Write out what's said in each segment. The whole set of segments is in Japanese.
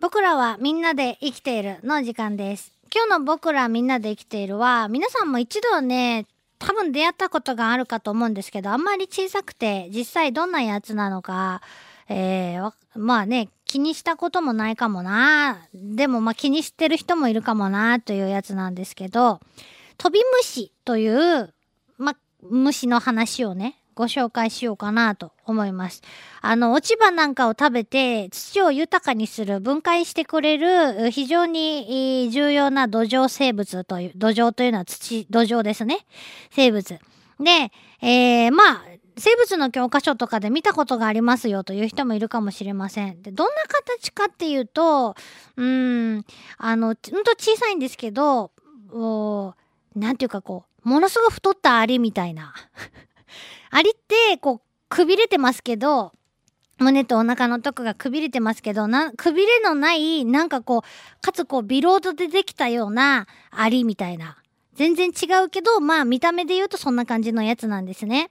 僕らはみんなで生きているの時間です。今日の僕らみんなで生きているは、皆さんも一度ね、多分出会ったことがあるかと思うんですけど、あんまり小さくて、実際どんなやつなのか、えーまあね、気にしたこともないかもな。でもまあ気にしてる人もいるかもな、というやつなんですけど、飛び虫という、まあ、虫の話をね、ご紹介しようかなと思います。あの、落ち葉なんかを食べて土を豊かにする、分解してくれる非常に重要な土壌生物という、土壌というのは土、土壌ですね。生物。で、えー、まあ、生物の教科書とかで見たことがありますよという人もいるかもしれません。で、どんな形かっていうと、うん、あの、ほんと小さいんですけど、おなんていうかこう、ものすごい太ったアリみたいな。アリって、こう、くびれてますけど、胸とお腹のとこがくびれてますけど、な、くびれのない、なんかこう、かつこう、ビロードでできたようなアリみたいな。全然違うけど、まあ見た目で言うとそんな感じのやつなんですね。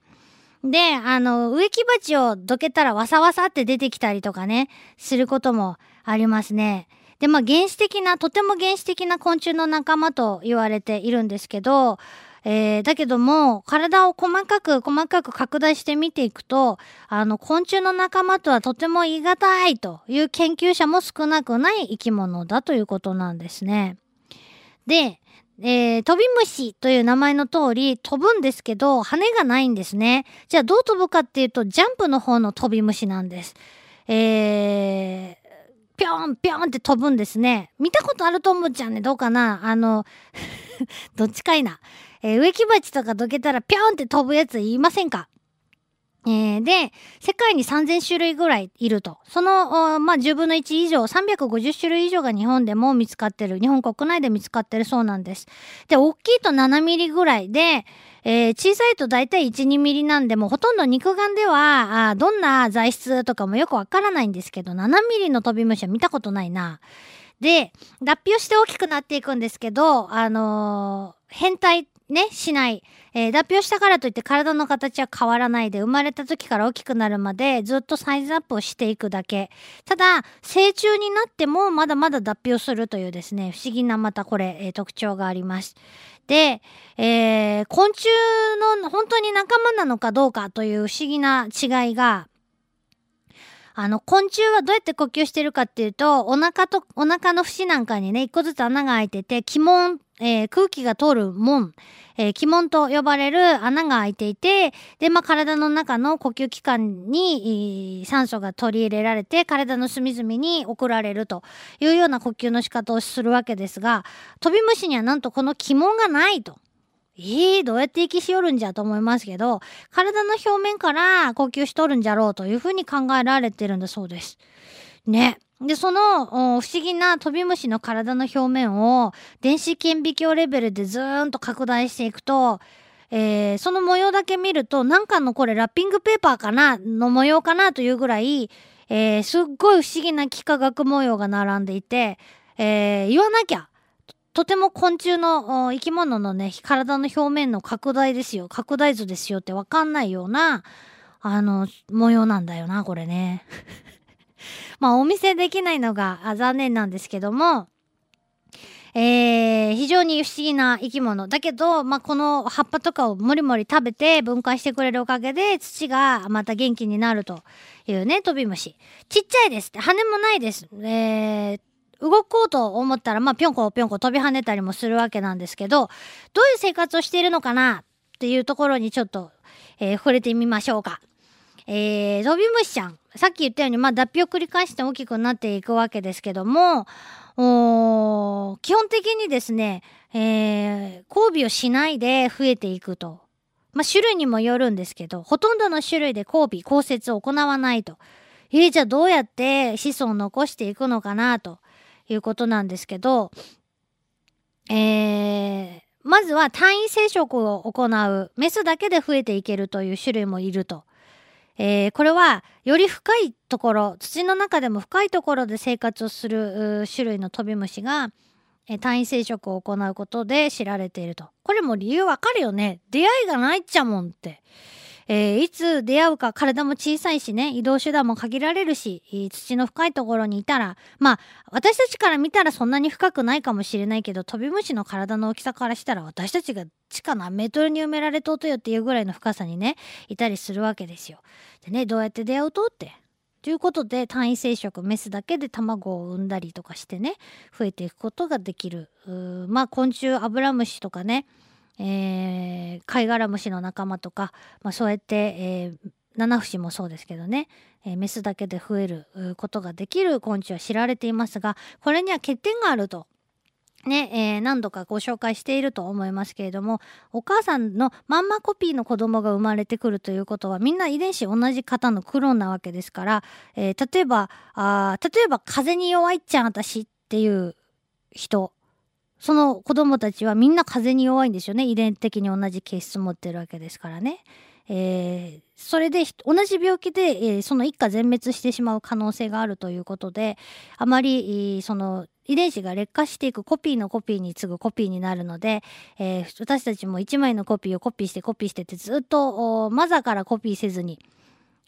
で、あの、植木鉢をどけたらわさわさって出てきたりとかね、することもありますね。で、まあ原始的な、とても原始的な昆虫の仲間と言われているんですけど、えーだけども、体を細かく細かく拡大して見ていくと、あの、昆虫の仲間とはとても言い難いという研究者も少なくない生き物だということなんですね。で、えー飛び虫という名前の通り飛ぶんですけど羽がないんですね。じゃあどう飛ぶかっていうとジャンプの方の飛び虫なんです。えー、ぴょんぴょんって飛ぶんですね。見たことあると思うじゃんね。どうかなあの、どっちかいな。えー植木鉢とかどけたらぴょんって飛ぶやつ言いませんか？えーで、世界に3000種類ぐらいいると。その、まあ、10分の1以上、350種類以上が日本でも見つかってる。日本国内で見つかってるそうなんです。で、大きいと7ミリぐらいで、えー小さいと大体1、2ミリなんで、もほとんど肉眼では、あどんな材質とかもよくわからないんですけど、7ミリの飛び虫は見たことないな。で、脱皮をして大きくなっていくんですけど、あのー変態ね、しない。えー脱皮をしたからといって体の形は変わらないで、生まれた時から大きくなるまでずっとサイズアップをしていくだけ。ただ、成虫になってもまだまだ脱皮をするというですね、不思議なまたこれ、えー特徴があります。で、えー昆虫の本当に仲間なのかどうかという不思議な違いが、あの、昆虫はどうやって呼吸してるかっていうと、お腹と、お腹の節なんかにね、一個ずつ穴が開いてて、気門、えー空気が通る門、えー気門と呼ばれる穴が開いていて、で、まあ、体の中の呼吸器官に、酸素が取り入れられて、体の隅々に送られるというような呼吸の仕方をするわけですが、飛び虫にはなんとこの気門がないと。ええどうやって息しよるんじゃと思いますけど、体の表面から呼吸しとるんじゃろうというふうに考えられてるんだそうです。ね。で、その不思議な飛び虫の体の表面を電子顕微鏡レベルでずーんと拡大していくと、えーその模様だけ見ると、なんかのこれラッピングペーパーかなの模様かなというぐらい、えーすっごい不思議な幾何学模様が並んでいて、えー言わなきゃ。とても昆虫の生き物のね、体の表面の拡大ですよ。拡大図ですよってわかんないような、あの、模様なんだよな、これね。まあ、お見せできないのが残念なんですけども、えー、非常に不思議な生き物。だけど、まあ、この葉っぱとかをもりもり食べて分解してくれるおかげで土がまた元気になるというね、飛び虫。ちっちゃいですって。羽もないです。えー、動こうと思ったら、まあ、ぴょんこぴょんこ飛び跳ねたりもするわけなんですけど、どういう生活をしているのかな？っていうところにちょっと、えー触れてみましょうか。えー、飛び虫ちゃん。さっき言ったように、まあ、脱皮を繰り返して大きくなっていくわけですけども、基本的にですね、えー、交尾をしないで増えていくと。まあ、種類にもよるんですけど、ほとんどの種類で交尾、交接を行わないと。えー、じゃあどうやって子孫を残していくのかなということなんですけど、えー、まずは単位生殖を行う、メスだけで増えていけるという種類もいると。えーこれはより深いところ土の中でも深いところで生活をする種類の飛び虫が、えー単位生殖を行うことで知られていると。これも理由わかるよね。出会いがないっちゃもんって、えーいつ出会うか体も小さいしね移動手段も限られるし土の深いところにいたらまあ私たちから見たらそんなに深くないかもしれないけど飛び虫の体の大きさからしたら私たちが地下何メートルに埋められとうとよっていうぐらいの深さにねいたりするわけですよ。でねどうやって出会うとって？ということで単位生殖メスだけで卵を産んだりとかしてね増えていくことができるうーまあ昆虫アブラムシとかね、えー貝殻虫の仲間とか、まあ、そうやって、えー七節もそうですけどね、えーメスだけで増えることができる昆虫は知られていますがこれには欠点があると。ね、えー何度かご紹介していると思いますけれどもお母さんのまんまコピーの子供が生まれてくるということはみんな遺伝子同じ方のクローンなわけですから、えー例えばあ例えば風に弱いっちゃん私っていう人その子供たちはみんな風に弱いんですよね遺伝的に同じ形質持ってるわけですからね。えーそれで同じ病気で、えーその一家全滅してしまう可能性があるということであまり、えーその遺伝子が劣化していくコピーのコピーに次ぐコピーになるので、え私たちも1枚のコピーをコピーしてコピーしてってずっとマザーからコピーせずに、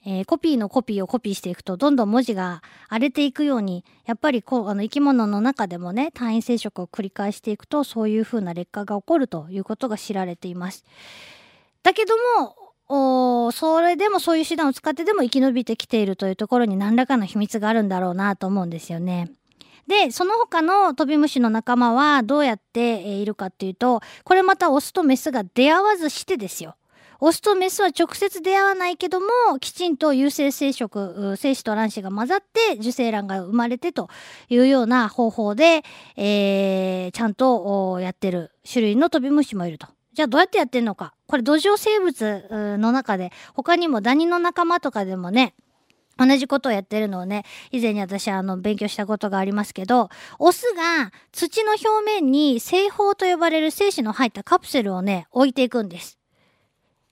えーコピーのコピーをコピーしていくとどんどん文字が荒れていくようにやっぱりこうあの生き物の中でもね単位生殖を繰り返していくとそういう風な劣化が起こるということが知られています。だけどもおそれでもそういう手段を使ってでも生き延びてきているというところに何らかの秘密があるんだろうなと思うんですよね。でその他のトビムシの仲間はどうやって、いるかっていうとこれまたオスとメスが出会わずしてですよ。オスとメスは直接出会わないけどもきちんと有性生殖精子と卵子が混ざって受精卵が生まれてというような方法で、えーちゃんとやってる種類のトビムシもいると。じゃあどうやってやってんのかこれ土壌生物の中で他にもダニの仲間とかでもね同じことをやってるのをね以前に私はあの勉強したことがありますけどオスが土の表面に精胞と呼ばれる精子の入ったカプセルをね置いていくんです。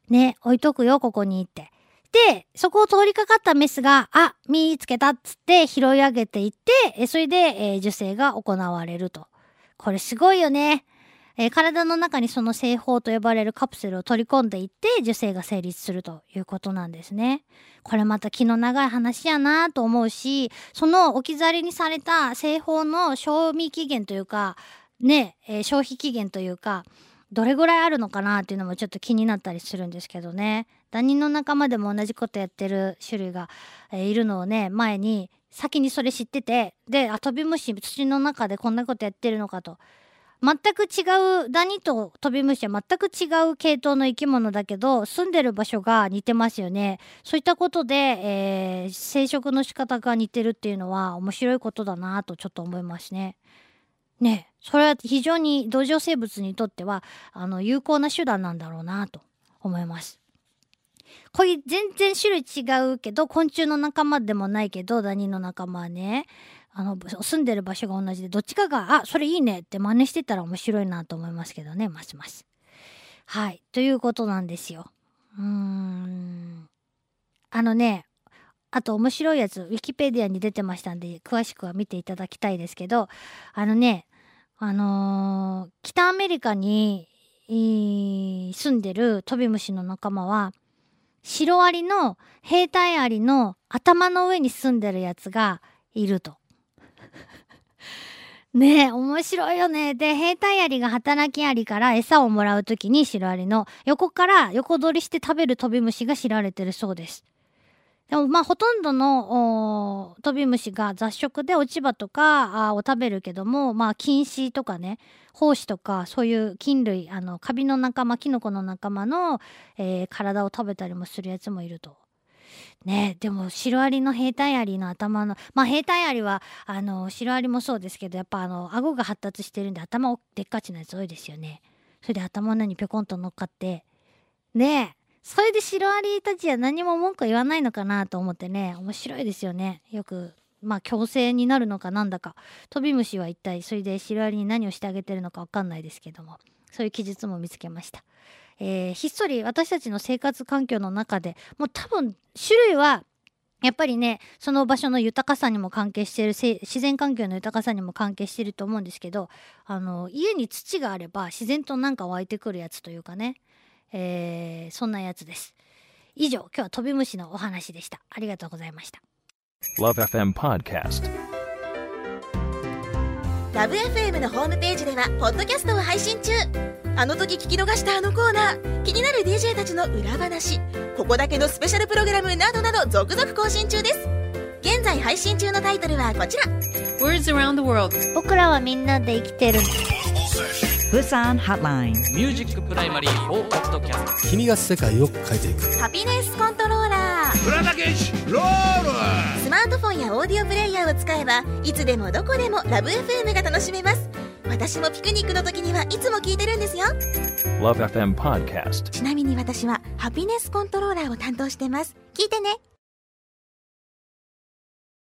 ね置いとくよここにって。でそこを通りかかったメスがあ見つけたっつって拾い上げていってえそれで、えー受精が行われると。これすごいよね。えー体の中にその精胞と呼ばれるカプセルを取り込んでいって受精が成立するということなんですね。これまた気の長い話やなと思うしその置き去りにされた製法の賞味期限というかね、えー消費期限というかどれぐらいあるのかなっていうのもちょっと気になったりするんですけどね。ダニの仲間でも同じことやってる種類が、えーいるのをね前に先にそれ知っててであトビムシ土の中でこんなことやってるのかと。全く違うダニとトビムシは全く違う系統の生き物だけど住んでる場所が似てますよね。そういったことで、えー生殖の仕方が似てるっていうのは面白いことだなとちょっと思いますね。ねそれは非常に土壌生物にとってはあの有効な手段なんだろうなと思います。こういう全然種類違うけど昆虫の仲間でもないけどダニの仲間はねあの住んでる場所が同じでどっちかが「あそれいいね」って真似してたら面白いなと思いますけどねますます。はいということなんですよ。うーんあのねあと面白いやつウィキペディアに出てましたんで詳しくは見ていただきたいですけどあのねあのー北アメリカに、住んでるトビムシの仲間はシロアリの兵隊アリの頭の上に住んでるやつがいると。ねえ面白いよね。で兵隊アリが働きアリから餌をもらう時にシロアリの横から横取りして食べるトビムシが知られてるそうです。でもまあほとんどのトビムシが雑食で落ち葉とかを食べるけどもまあ菌糸とかね胞子とかそういう菌類あのカビの仲間キノコの仲間の、えー体を食べたりもするやつもいると。ねでもシロアリの兵隊アリの頭のまあ兵隊アリはあのシロアリもそうですけどやっぱあの顎が発達してるんで頭でっかちなやつ多いですよね。それで頭の上にぴょこんと乗っかってねえそれでシロアリたちは何も文句言わないのかなと思ってね面白いですよね。よくまあ強制になるのかなんだか。トビムシは一体それでシロアリに何をしてあげてるのか分かんないですけども。そういう記述も見つけました、えーひっそり私たちの生活環境の中でもう多分種類はやっぱりねその場所の豊かさにも関係してる自然環境の豊かさにも関係してると思うんですけどあの家に土があれば自然となんか湧いてくるやつというかね。えーそんなやつです。以上、今日は飛び虫のお話でした。ありがとうございました。Love FM Podcast. ラブ f m のホームページではポッドキャストを配信中あの時聞き逃したあのコーナー気になる DJ たちの裏話ここだけのスペシャルプログラムなどなど続々更新中です現在配信中のタイトルはこちら Words around the world. 僕らはみんなで生きてる。Busan Hotline. ミュージックプライマリー4ポッドキャスト君が世界を変えていく。ハピネスコントローラープラダケシロール。スマートフォンやオーディオプレイヤーを使えばいつでもどこでもラブ f m が楽しめます。私もピクニックの時にはいつも聞いてるんですよ。Love FM Podcast. ちなみに私はハピネスコントローラーを担当してます。聞いてね